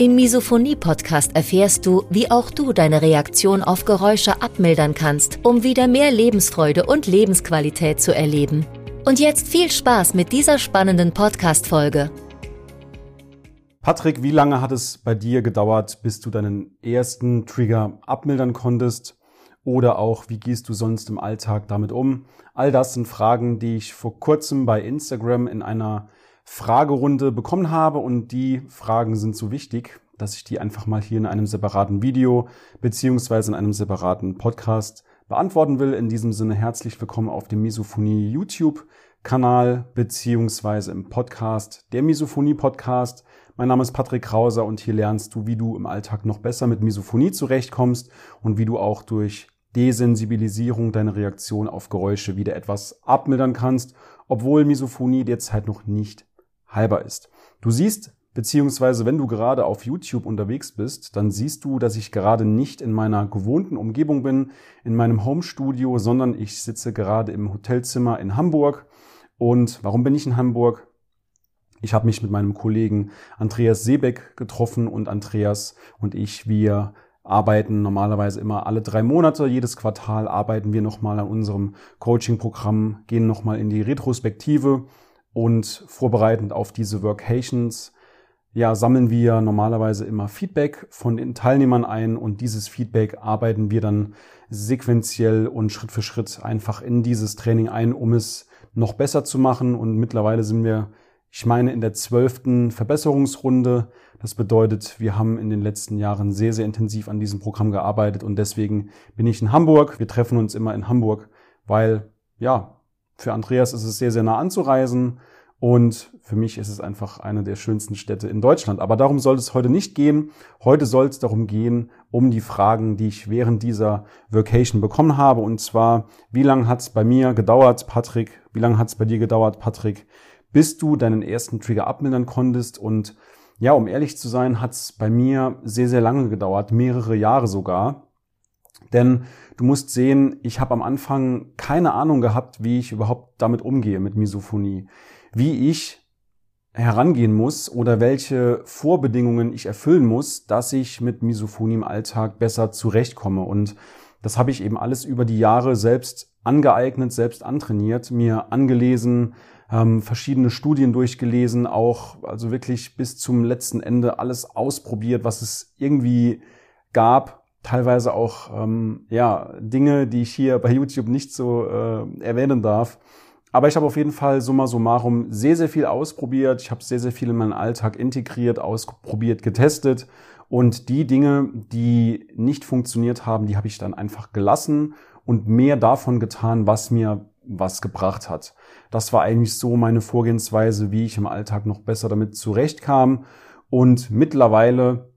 Im Misophonie-Podcast erfährst du, wie auch du deine Reaktion auf Geräusche abmildern kannst, um wieder mehr Lebensfreude und Lebensqualität zu erleben. Und jetzt viel Spaß mit dieser spannenden Podcast-Folge. Patrick, wie lange hat es bei dir gedauert, bis du deinen ersten Trigger abmildern konntest? Oder auch, wie gehst du sonst im Alltag damit um? All das sind Fragen, die ich vor kurzem bei Instagram in einer Fragerunde bekommen habe und die Fragen sind so wichtig, dass ich die einfach mal hier in einem separaten Video beziehungsweise in einem separaten Podcast beantworten will. In diesem Sinne herzlich willkommen auf dem Misophonie YouTube Kanal beziehungsweise im Podcast, der Misophonie Podcast. Mein Name ist Patrick Krauser und hier lernst du, wie du im Alltag noch besser mit Misophonie zurechtkommst und wie du auch durch Desensibilisierung deine Reaktion auf Geräusche wieder etwas abmildern kannst, obwohl Misophonie derzeit noch nicht halber ist. Du siehst, beziehungsweise wenn du gerade auf YouTube unterwegs bist, dann siehst du, dass ich gerade nicht in meiner gewohnten Umgebung bin, in meinem Homestudio, sondern ich sitze gerade im Hotelzimmer in Hamburg. Und warum bin ich in Hamburg? Ich habe mich mit meinem Kollegen Andreas Seebeck getroffen und Andreas und ich, wir arbeiten normalerweise immer alle drei Monate. Jedes Quartal arbeiten wir nochmal an unserem Coaching-Programm, gehen nochmal in die Retrospektive und vorbereitend auf diese Workations ja, sammeln wir normalerweise immer Feedback von den Teilnehmern ein und dieses Feedback arbeiten wir dann sequenziell und Schritt für Schritt einfach in dieses Training ein, um es noch besser zu machen. Und mittlerweile sind wir, ich meine, in der zwölften Verbesserungsrunde. Das bedeutet, wir haben in den letzten Jahren sehr, sehr intensiv an diesem Programm gearbeitet und deswegen bin ich in Hamburg. Wir treffen uns immer in Hamburg, weil, ja, für Andreas ist es sehr, sehr nah anzureisen. Und für mich ist es einfach eine der schönsten Städte in Deutschland. Aber darum soll es heute nicht gehen. Heute soll es darum gehen, um die Fragen, die ich während dieser Vacation bekommen habe. Und zwar, wie lange hat es bei mir gedauert, Patrick? Wie lange hat es bei dir gedauert, Patrick, bis du deinen ersten Trigger abmildern konntest? Und ja, um ehrlich zu sein, hat es bei mir sehr, sehr lange gedauert, mehrere Jahre sogar. Denn du musst sehen, ich habe am Anfang keine Ahnung gehabt, wie ich überhaupt damit umgehe mit Misophonie. Wie ich herangehen muss oder welche Vorbedingungen ich erfüllen muss, dass ich mit Misophonie im Alltag besser zurechtkomme. Und das habe ich eben alles über die Jahre selbst angeeignet, selbst antrainiert, mir angelesen, ähm, verschiedene Studien durchgelesen, auch also wirklich bis zum letzten Ende alles ausprobiert, was es irgendwie gab, teilweise auch ähm, ja Dinge, die ich hier bei YouTube nicht so äh, erwähnen darf. Aber ich habe auf jeden Fall summa summarum sehr, sehr viel ausprobiert. Ich habe sehr, sehr viel in meinen Alltag integriert, ausprobiert, getestet. Und die Dinge, die nicht funktioniert haben, die habe ich dann einfach gelassen und mehr davon getan, was mir was gebracht hat. Das war eigentlich so meine Vorgehensweise, wie ich im Alltag noch besser damit zurechtkam. Und mittlerweile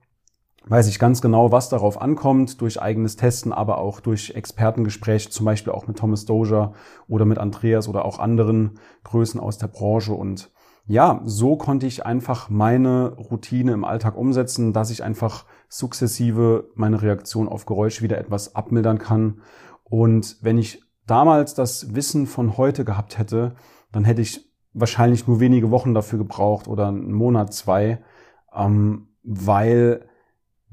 weiß ich ganz genau, was darauf ankommt, durch eigenes Testen, aber auch durch Expertengespräche, zum Beispiel auch mit Thomas Dozier oder mit Andreas oder auch anderen Größen aus der Branche. Und ja, so konnte ich einfach meine Routine im Alltag umsetzen, dass ich einfach sukzessive meine Reaktion auf Geräusche wieder etwas abmildern kann. Und wenn ich damals das Wissen von heute gehabt hätte, dann hätte ich wahrscheinlich nur wenige Wochen dafür gebraucht oder einen Monat, zwei, ähm, weil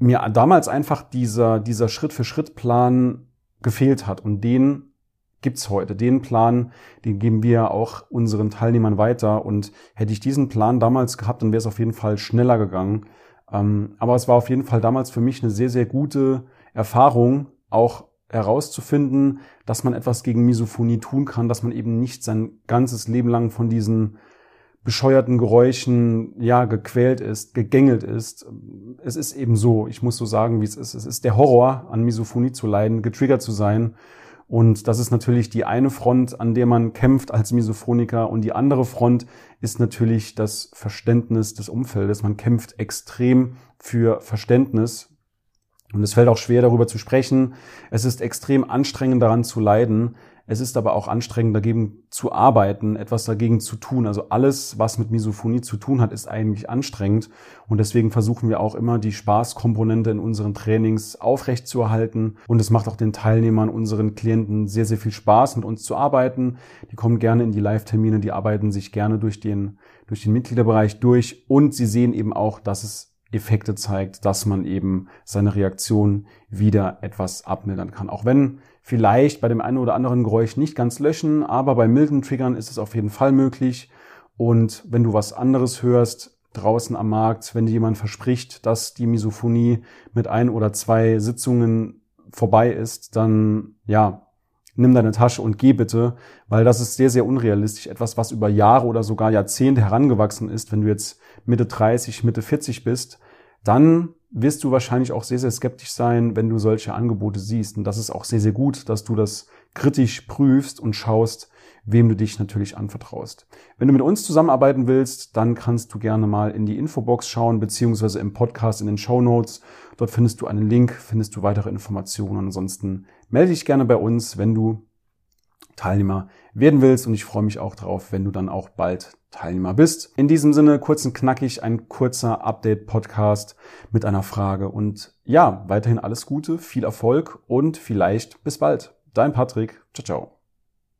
mir damals einfach dieser, dieser Schritt-für-Schritt-Plan gefehlt hat. Und den gibt's heute. Den Plan, den geben wir auch unseren Teilnehmern weiter. Und hätte ich diesen Plan damals gehabt, dann wäre es auf jeden Fall schneller gegangen. Ähm, aber es war auf jeden Fall damals für mich eine sehr, sehr gute Erfahrung, auch herauszufinden, dass man etwas gegen Misophonie tun kann, dass man eben nicht sein ganzes Leben lang von diesen bescheuerten Geräuschen ja gequält ist, gegängelt ist. Es ist eben so, ich muss so sagen, wie es ist. Es ist der Horror, an Misophonie zu leiden, getriggert zu sein. Und das ist natürlich die eine Front, an der man kämpft als Misophoniker. Und die andere Front ist natürlich das Verständnis des Umfeldes. Man kämpft extrem für Verständnis. Und es fällt auch schwer, darüber zu sprechen. Es ist extrem anstrengend, daran zu leiden. Es ist aber auch anstrengend, dagegen zu arbeiten, etwas dagegen zu tun. Also alles, was mit Misophonie zu tun hat, ist eigentlich anstrengend. Und deswegen versuchen wir auch immer, die Spaßkomponente in unseren Trainings aufrechtzuerhalten. Und es macht auch den Teilnehmern, unseren Klienten sehr, sehr viel Spaß, mit uns zu arbeiten. Die kommen gerne in die Live-Termine, die arbeiten sich gerne durch den, durch den Mitgliederbereich durch. Und sie sehen eben auch, dass es Effekte zeigt, dass man eben seine Reaktion wieder etwas abmildern kann. Auch wenn vielleicht bei dem einen oder anderen Geräusch nicht ganz löschen, aber bei milden Triggern ist es auf jeden Fall möglich. Und wenn du was anderes hörst draußen am Markt, wenn dir jemand verspricht, dass die Misophonie mit ein oder zwei Sitzungen vorbei ist, dann ja, nimm deine Tasche und geh bitte, weil das ist sehr, sehr unrealistisch. Etwas, was über Jahre oder sogar Jahrzehnte herangewachsen ist, wenn du jetzt Mitte 30, Mitte 40 bist, dann wirst du wahrscheinlich auch sehr, sehr skeptisch sein, wenn du solche Angebote siehst. Und das ist auch sehr, sehr gut, dass du das kritisch prüfst und schaust, wem du dich natürlich anvertraust. Wenn du mit uns zusammenarbeiten willst, dann kannst du gerne mal in die Infobox schauen, beziehungsweise im Podcast in den Show Notes. Dort findest du einen Link, findest du weitere Informationen. Ansonsten melde dich gerne bei uns, wenn du Teilnehmer werden willst. Und ich freue mich auch darauf, wenn du dann auch bald Teilnehmer bist. In diesem Sinne, kurz und knackig, ein kurzer Update-Podcast mit einer Frage. Und ja, weiterhin alles Gute, viel Erfolg und vielleicht bis bald. Dein Patrick. Ciao, ciao.